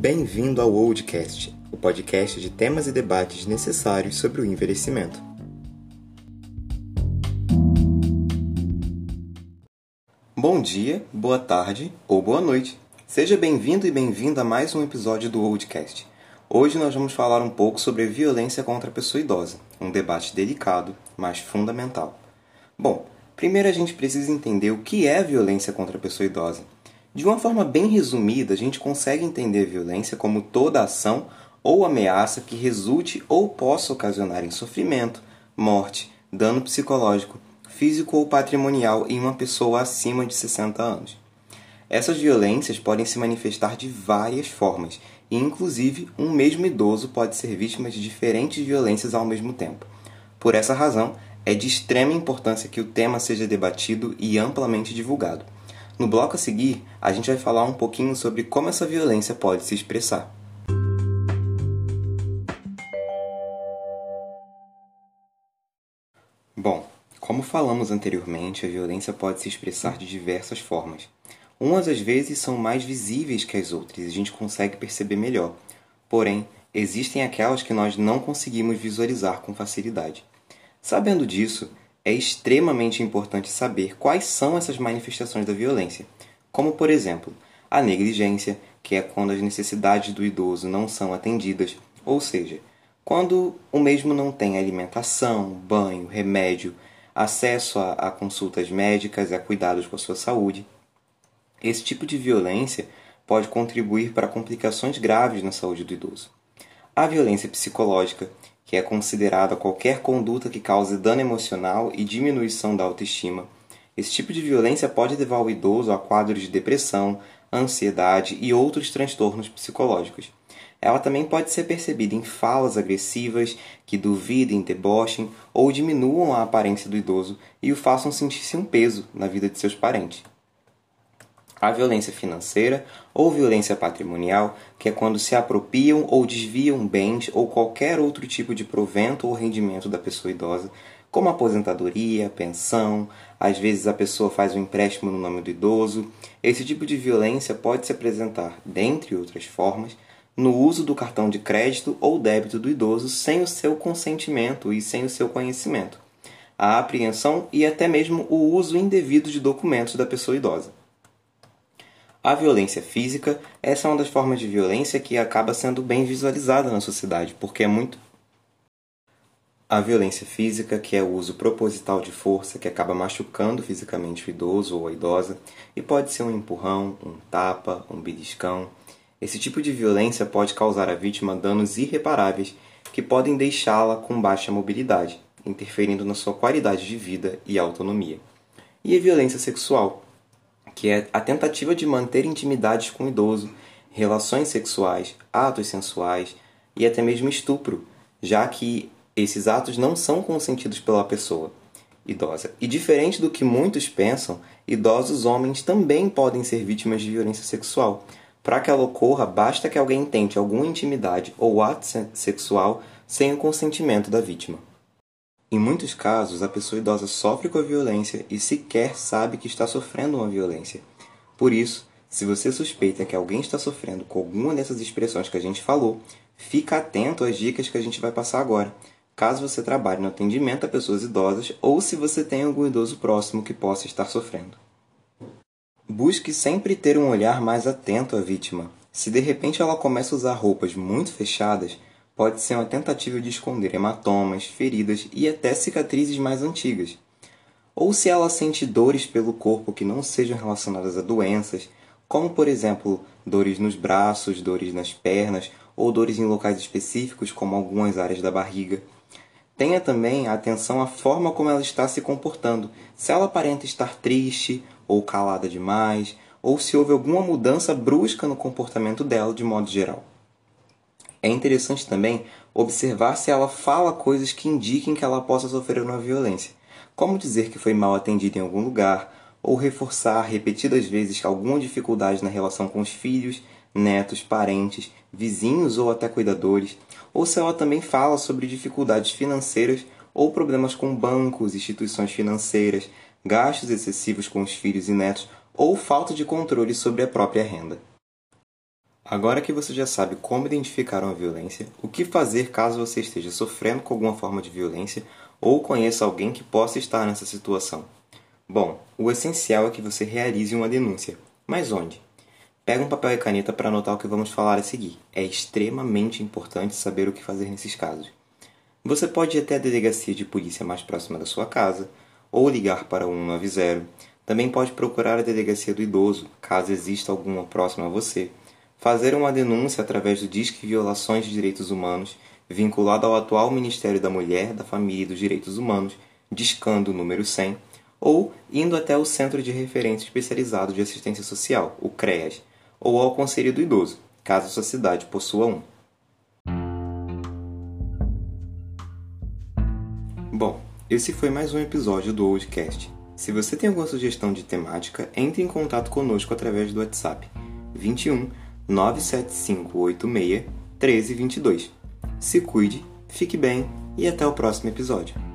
Bem-vindo ao Oldcast, o podcast de temas e debates necessários sobre o envelhecimento. Bom dia, boa tarde ou boa noite. Seja bem-vindo e bem-vinda a mais um episódio do Oldcast. Hoje nós vamos falar um pouco sobre violência contra a pessoa idosa, um debate delicado, mas fundamental. Bom, primeiro a gente precisa entender o que é violência contra a pessoa idosa. De uma forma bem resumida, a gente consegue entender violência como toda ação ou ameaça que resulte ou possa ocasionar em sofrimento, morte, dano psicológico, físico ou patrimonial em uma pessoa acima de 60 anos. Essas violências podem se manifestar de várias formas, e inclusive um mesmo idoso pode ser vítima de diferentes violências ao mesmo tempo. Por essa razão, é de extrema importância que o tema seja debatido e amplamente divulgado. No bloco a seguir, a gente vai falar um pouquinho sobre como essa violência pode se expressar. Bom, como falamos anteriormente, a violência pode se expressar de diversas formas. Umas às vezes são mais visíveis que as outras e a gente consegue perceber melhor. Porém, existem aquelas que nós não conseguimos visualizar com facilidade. Sabendo disso, é extremamente importante saber quais são essas manifestações da violência, como, por exemplo, a negligência, que é quando as necessidades do idoso não são atendidas, ou seja, quando o mesmo não tem alimentação, banho, remédio, acesso a, a consultas médicas e a cuidados com a sua saúde. Esse tipo de violência pode contribuir para complicações graves na saúde do idoso. A violência psicológica, que é considerada qualquer conduta que cause dano emocional e diminuição da autoestima. Esse tipo de violência pode levar o idoso a quadros de depressão, ansiedade e outros transtornos psicológicos. Ela também pode ser percebida em falas agressivas que duvidem, debochem ou diminuam a aparência do idoso e o façam sentir-se um peso na vida de seus parentes a violência financeira ou violência patrimonial, que é quando se apropriam ou desviam bens ou qualquer outro tipo de provento ou rendimento da pessoa idosa, como aposentadoria, pensão, às vezes a pessoa faz um empréstimo no nome do idoso. Esse tipo de violência pode se apresentar, dentre outras formas, no uso do cartão de crédito ou débito do idoso sem o seu consentimento e sem o seu conhecimento, a apreensão e até mesmo o uso indevido de documentos da pessoa idosa. A violência física, essa é uma das formas de violência que acaba sendo bem visualizada na sociedade, porque é muito. A violência física, que é o uso proposital de força, que acaba machucando fisicamente o idoso ou a idosa, e pode ser um empurrão, um tapa, um beliscão. Esse tipo de violência pode causar à vítima danos irreparáveis que podem deixá-la com baixa mobilidade, interferindo na sua qualidade de vida e autonomia. E a violência sexual, que é a tentativa de manter intimidades com o idoso, relações sexuais, atos sensuais e até mesmo estupro, já que esses atos não são consentidos pela pessoa idosa. E diferente do que muitos pensam, idosos homens também podem ser vítimas de violência sexual. Para que ela ocorra, basta que alguém tente alguma intimidade ou ato sexual sem o consentimento da vítima. Em muitos casos, a pessoa idosa sofre com a violência e sequer sabe que está sofrendo uma violência. Por isso, se você suspeita que alguém está sofrendo com alguma dessas expressões que a gente falou, fica atento às dicas que a gente vai passar agora, caso você trabalhe no atendimento a pessoas idosas ou se você tem algum idoso próximo que possa estar sofrendo. Busque sempre ter um olhar mais atento à vítima. Se de repente ela começa a usar roupas muito fechadas, pode ser uma tentativa de esconder hematomas, feridas e até cicatrizes mais antigas. Ou se ela sente dores pelo corpo que não sejam relacionadas a doenças, como por exemplo dores nos braços, dores nas pernas ou dores em locais específicos, como algumas áreas da barriga. Tenha também atenção à forma como ela está se comportando, se ela aparenta estar triste ou calada demais, ou se houve alguma mudança brusca no comportamento dela de modo geral. É interessante também observar se ela fala coisas que indiquem que ela possa sofrer uma violência, como dizer que foi mal atendida em algum lugar, ou reforçar repetidas vezes alguma dificuldade na relação com os filhos, netos, parentes, vizinhos ou até cuidadores, ou se ela também fala sobre dificuldades financeiras ou problemas com bancos, instituições financeiras, gastos excessivos com os filhos e netos ou falta de controle sobre a própria renda. Agora que você já sabe como identificar uma violência, o que fazer caso você esteja sofrendo com alguma forma de violência ou conheça alguém que possa estar nessa situação. Bom, o essencial é que você realize uma denúncia. Mas onde? Pega um papel e caneta para anotar o que vamos falar a seguir. É extremamente importante saber o que fazer nesses casos. Você pode ir até a delegacia de polícia mais próxima da sua casa, ou ligar para o 190. Também pode procurar a delegacia do idoso, caso exista alguma próxima a você fazer uma denúncia através do Disque Violações de Direitos Humanos, vinculado ao atual Ministério da Mulher, da Família e dos Direitos Humanos, discando o número 100, ou indo até o Centro de Referência Especializado de Assistência Social, o CREAS, ou ao Conselho do Idoso, caso sua cidade possua um. Bom, esse foi mais um episódio do Oldcast. Se você tem alguma sugestão de temática, entre em contato conosco através do WhatsApp 21 97586 1322. Se cuide, fique bem e até o próximo episódio.